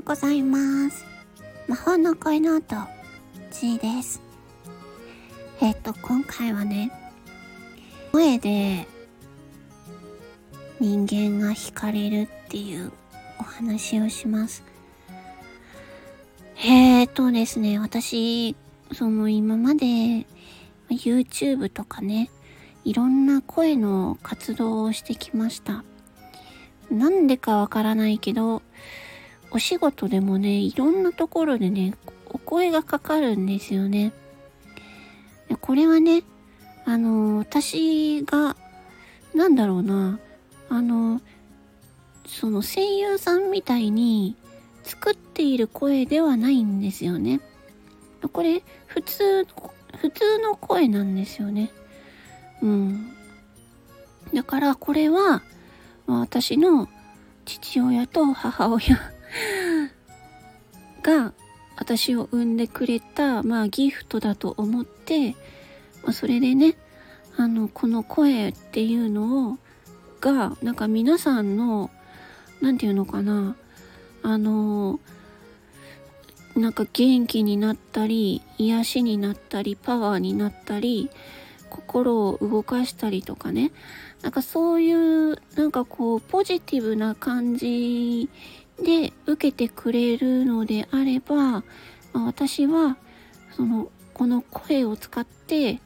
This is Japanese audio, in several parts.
うございます。魔法の声の音、G です。えっ、と、今回はね、声で人間が惹かれるっていうお話をします。えっ、とですね、私、その今まで YouTube とかね、いろんな声の活動をしてきました。なんでかわからないけど、お仕事でもね、いろんなところでね、お声がかかるんですよね。これはね、あの、私が、なんだろうな、あの、その声優さんみたいに作っている声ではないんですよね。これ、普通、普通の声なんですよね。うん。だから、これは、私の父親と母親が私を産んでくれた、まあ、ギフトだと思って、まあ、それでねあのこの声っていうのをがなんか皆さんの何て言うのかなあのなんか元気になったり癒しになったりパワーになったり心を動かしたりとかね。なんかそういうなんかこうポジティブな感じで受けてくれるのであれば、ま私はそのこの声を使って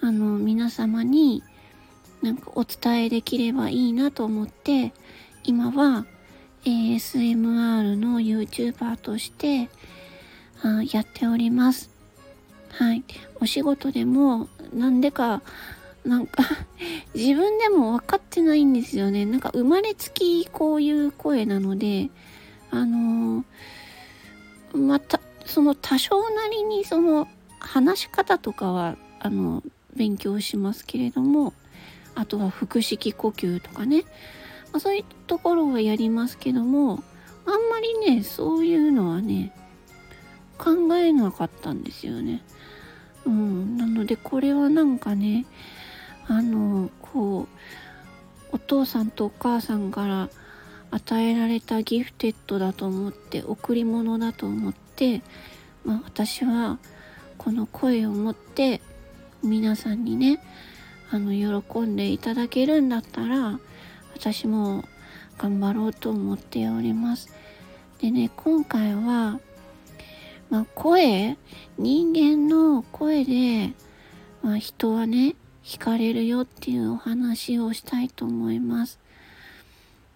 あの皆様になんかお伝えできればいいなと思って今は ASMR の YouTuber としてあやっております。はい。お仕事でもなんでかなんか 自分でも分かってないんですよね。なんか生まれつきこういう声なので、あのーまた、その多少なりにその話し方とかは、あの、勉強しますけれども、あとは腹式呼吸とかね、まあ、そういうところはやりますけども、あんまりね、そういうのはね、考えなかったんですよね。うん。なので、これはなんかね、あのこうお父さんとお母さんから与えられたギフテッドだと思って贈り物だと思って、まあ、私はこの声を持って皆さんにねあの喜んでいただけるんだったら私も頑張ろうと思っております。でね今回は、まあ、声人間の声で、まあ、人はね惹かれるよっていうお話をしたいと思います。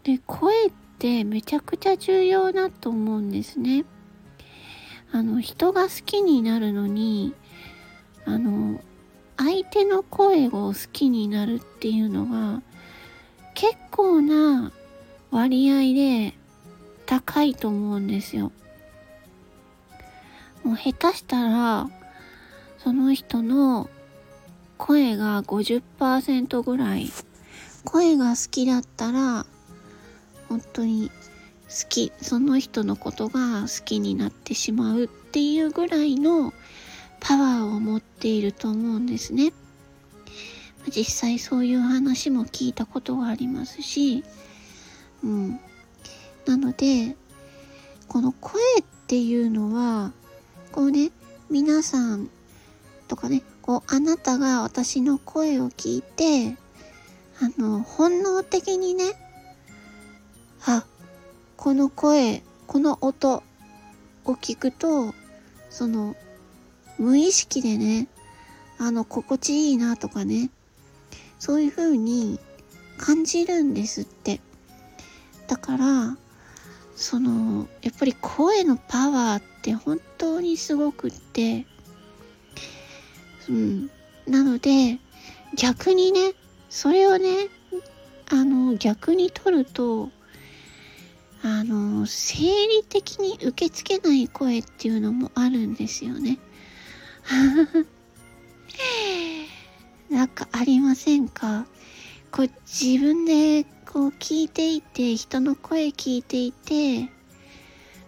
で、声ってめちゃくちゃ重要だと思うんですね。あの、人が好きになるのに、あの、相手の声を好きになるっていうのが結構な割合で高いと思うんですよ。もう下手したら、その人の声が50%ぐらい。声が好きだったら本当に好き。その人のことが好きになってしまうっていうぐらいのパワーを持っていると思うんですね。実際そういう話も聞いたことがありますし。うん。なのでこの声っていうのはこうね皆さんとかねこうあなたが私の声を聞いてあの本能的にねあこの声この音を聞くとその無意識でねあの心地いいなとかねそういう風に感じるんですって。だからそのやっぱり声のパワーって本当にすごくってうん。なので、逆にね、それをね、あの、逆に取ると、あの、生理的に受け付けない声っていうのもあるんですよね。なんかありませんか？こう自分でこう聞いていて、人の声聞いていて、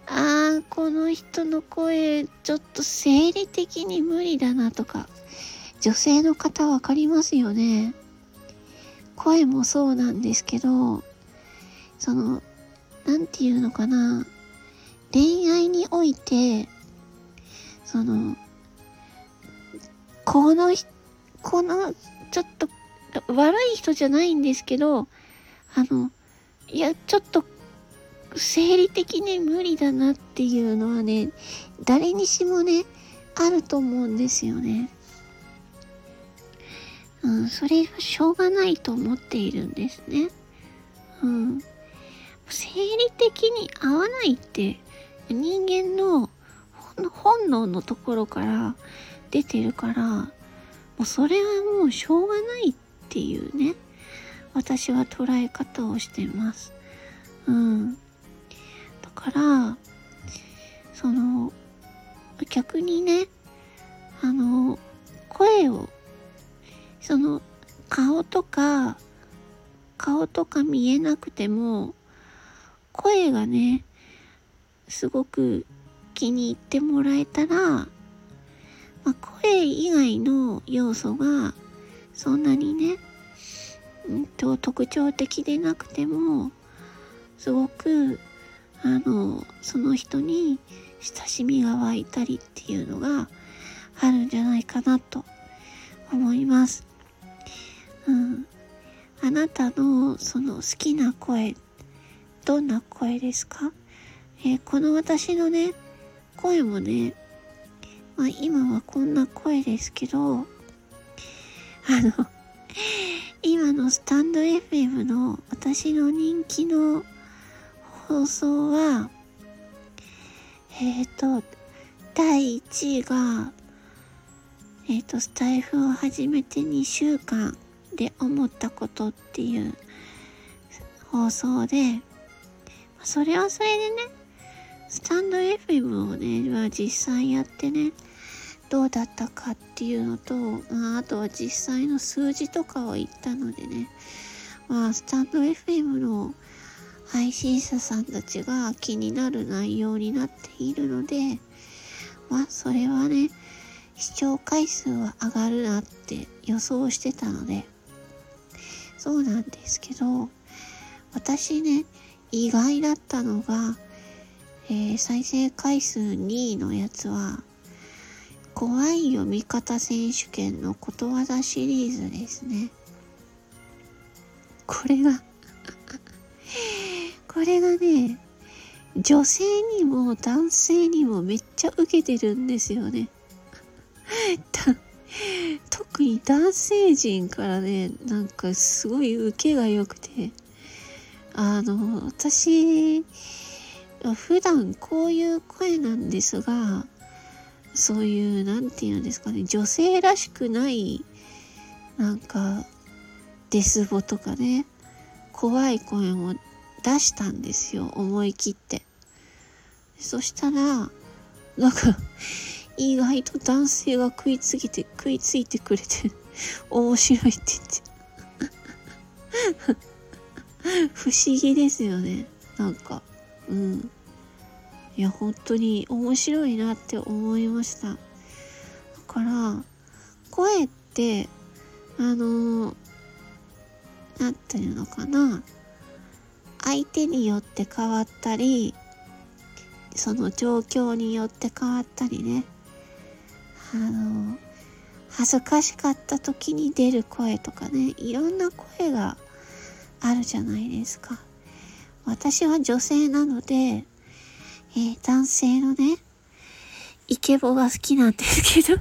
ああ、この人の声、ちょっと生理的に無理だなとか、女性の方わかりますよね。声もそうなんですけど、その、なんていうのかな。恋愛において、その、この、この、ちょっと、悪い人じゃないんですけど、あの、いや、ちょっと、生理的に無理だなっていうのはね、誰にしもね、あると思うんですよね。うん、それがしょうがないと思っているんですね。うん。生理的に合わないって人間の本能のところから出てるから、もうそれはもうしょうがないっていうね、私は捉え方をしてます。うん。から、その、逆にね、あの、声をその顔とか顔とか見えなくても声がねすごく気に入ってもらえたら、まあ、声以外の要素がそんなにね、うんと、特徴的でなくてもすごくあのその人に親しみが湧いたりっていうのがあるんじゃないかなと思います。うん。あなたのその好きな声、どんな声ですか？えー、この私のね、声もね、まあ今はこんな声ですけど、あの、今のスタンド FM の私の人気の放送は、えっ、ー、と、第1位が、えっ、ー、と、スタイフを始めて2週間で思ったことっていう放送で、それはそれでね、スタンド FM をね、まあ、実際やってね、どうだったかっていうのと、ま、あとは実際の数字とかを言ったのでね、まあ、スタンド FM の配信者さんたちが気になる内容になっているので、まあ、それはね、視聴回数は上がるなって予想してたので、そうなんですけど、私ね、意外だったのが、えー、再生回数2位のやつは、怖い読み方選手権のことわざシリーズですね。これがこれがね、女性にも男性にもめっちゃ受けてるんですよね。特に男性陣からね、なんかすごい受けが良くて、あの、私、普段こういう声なんですが、そういう、なんて言うんですかね、女性らしくない、なんか、デスボとかね、怖い声も出したんですよ、思い切って。そしたら、なんか、意外と男性が食いついて、食いついてくれて、面白いって言って。不思議ですよね。なんか、うん。いや、本当に面白いなって思いました。だから、声って、あのー、なんていうのかな。相手によって変わったり、その状況によって変わったりね。あの、恥ずかしかった時に出る声とかね、いろんな声があるじゃないですか。私は女性なので、えー、男性のね、イケボが好きなんですけど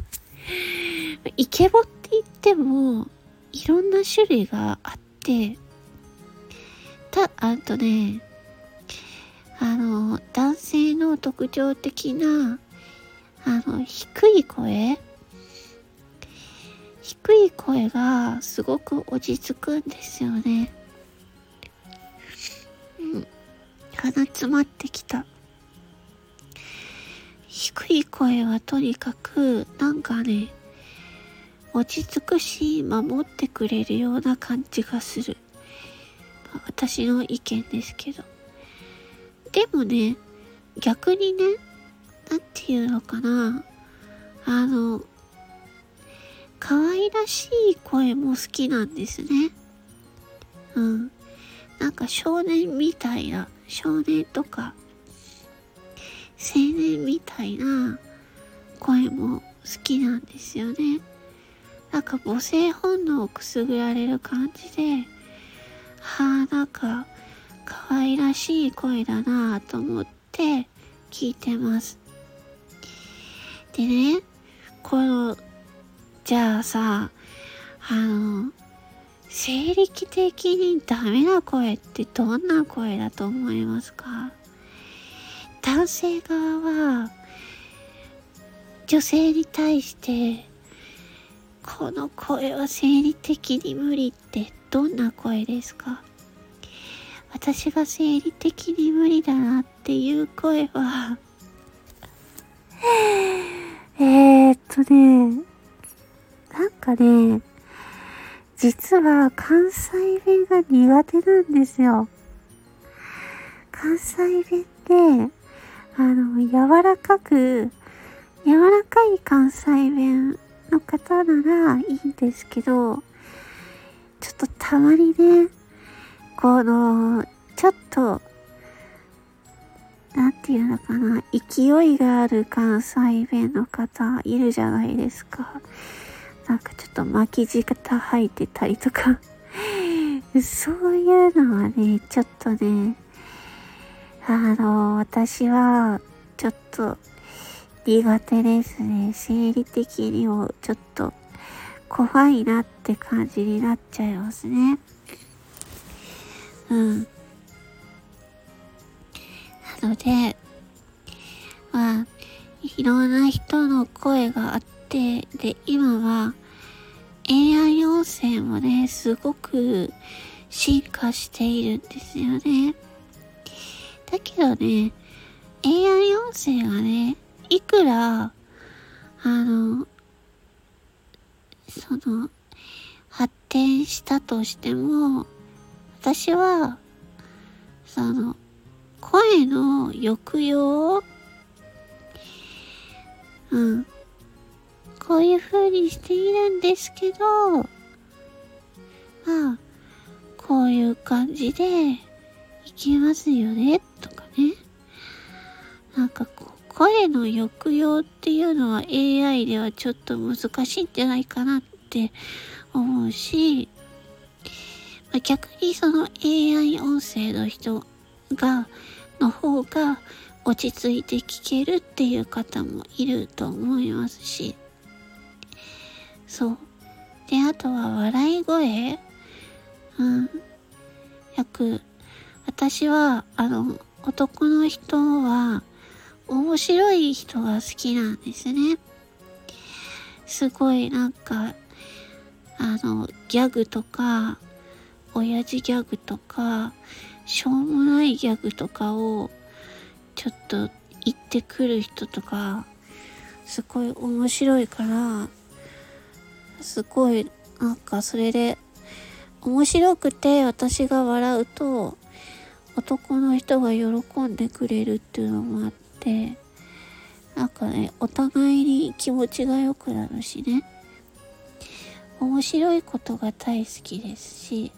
イケボって言っても、いろんな種類があって、た、あとね、あの、男性の特徴的なあの、低い声低い声がすごく落ち着くんですよね。うん。鼻詰まってきた。低い声はとにかく、なんかね、落ち着くし、守ってくれるような感じがする。私の意見ですけど。でもね、逆にね、なんていうのかな。あの、可愛らしい声も好きなんですね。うん。なんか少年みたいな、少年とか、青年みたいな声も好きなんですよね。なんか母性本能をくすぐられる感じで、はあ、なんか可愛らしい声だなぁと思って聞いてます。でね、この、じゃあさ、あの、生理的にダメな声ってどんな声だと思いますか？男性側は女性に対してこの声は生理的に無理ってどんな声ですか？私が生理的に無理だなっていう声は えっとね、なんかね、実は関西弁が苦手なんですよ。関西弁って、あの、柔らかく、柔らかい関西弁の方ならいいんですけど、ちょっとたまにね、この、ちょっと、なんていうのかな、勢いがある関西弁の方いるじゃないですか。なんかちょっと巻き舌入ってたりとか そういうのはね、ちょっとね、あの、私は、ちょっと、苦手ですね。生理的にも、ちょっと、怖いなって感じになっちゃいますね。うん。なので、まあ、いろんな人の声があって、で、今は AI 音声もね、すごく進化しているんですよね。だけどね、AI 音声がね、いくら、あの、その、発展したとしても、私は、その、声の抑揚うん。こういう風にしているんですけど、まあ、こういう感じでいけますよね、とかね。なんか声の抑揚っていうのは AI ではちょっと難しいんじゃないかなって思うし、まあ、逆にその AI 音声の人が、の方が落ち着いて聞けるっていう方もいると思いますし、そう。で、あとは笑い声うん。よく、私は、あの、男の人は、面白い人が好きなんですね。すごいなんか、あの、ギャグとか、親父ギャグとか、しょうもないギャグとかを、ちょっと言ってくる人とか、すごい面白いから、すごい、なんかそれで、面白くて私が笑うと、男の人が喜んでくれるっていうのもあって、なんかね、お互いに気持ちが良くなるしね。面白いことが大好きですし、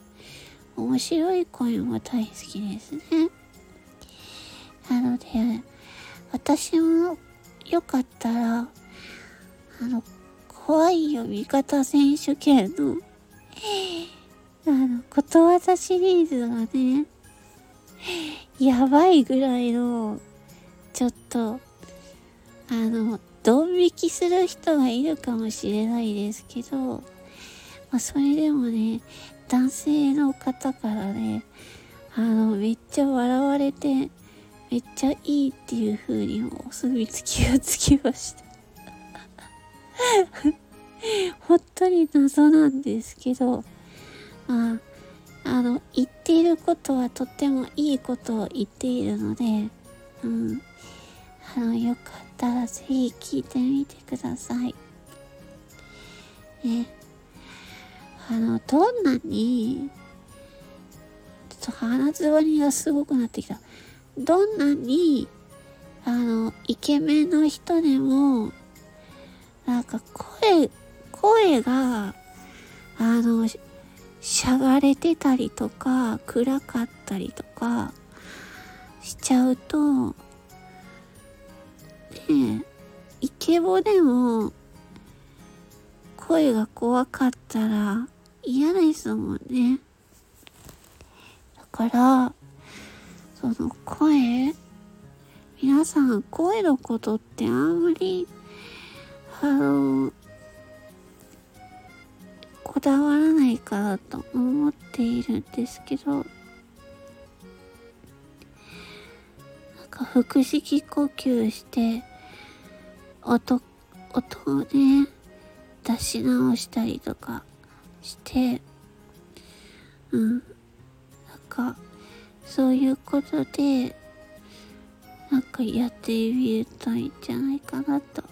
面白い声も大好きですね。なので、私もよかったら、あの、怖いよ味方選手権の、あの、ことわざシリーズがね、やばいぐらいの、ちょっと、あの、ドン引きする人がいるかもしれないですけど、まあ、それでもね、男性の方からね、あの、めっちゃ笑われて、めっちゃいいっていう風にお墨付きがつきました 本当に謎なんですけど、まあ、あの、言っていることはとってもいいことを言っているので、うん。あの、よかったらぜひ聞いてみてください。ね。あの、どんなに、ちょっと鼻つばりがすごくなってきた。どんなに、あの、イケメンの人でも、なんか声、声が、あの、しゃがれてたりとか、暗かったりとか、しちゃうと、イケボでも、声が怖かったら嫌ですもんね。だから、その声、皆さん声のことってあんまり、あの、こだわらないかなと思っているんですけど、なんか腹式呼吸して、音、音をね、出し直したりとかして、うん。なんか、そういうことで、なんかやってみるといいんじゃないかなと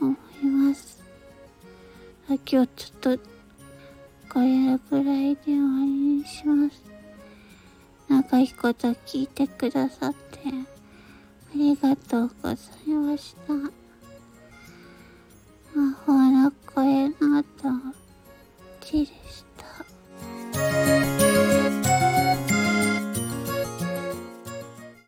思います。今日ちょっと、これぐらいで終わりにします。長いこと聞いてくださって、ありがとうございました。魔法の声のとを散るした。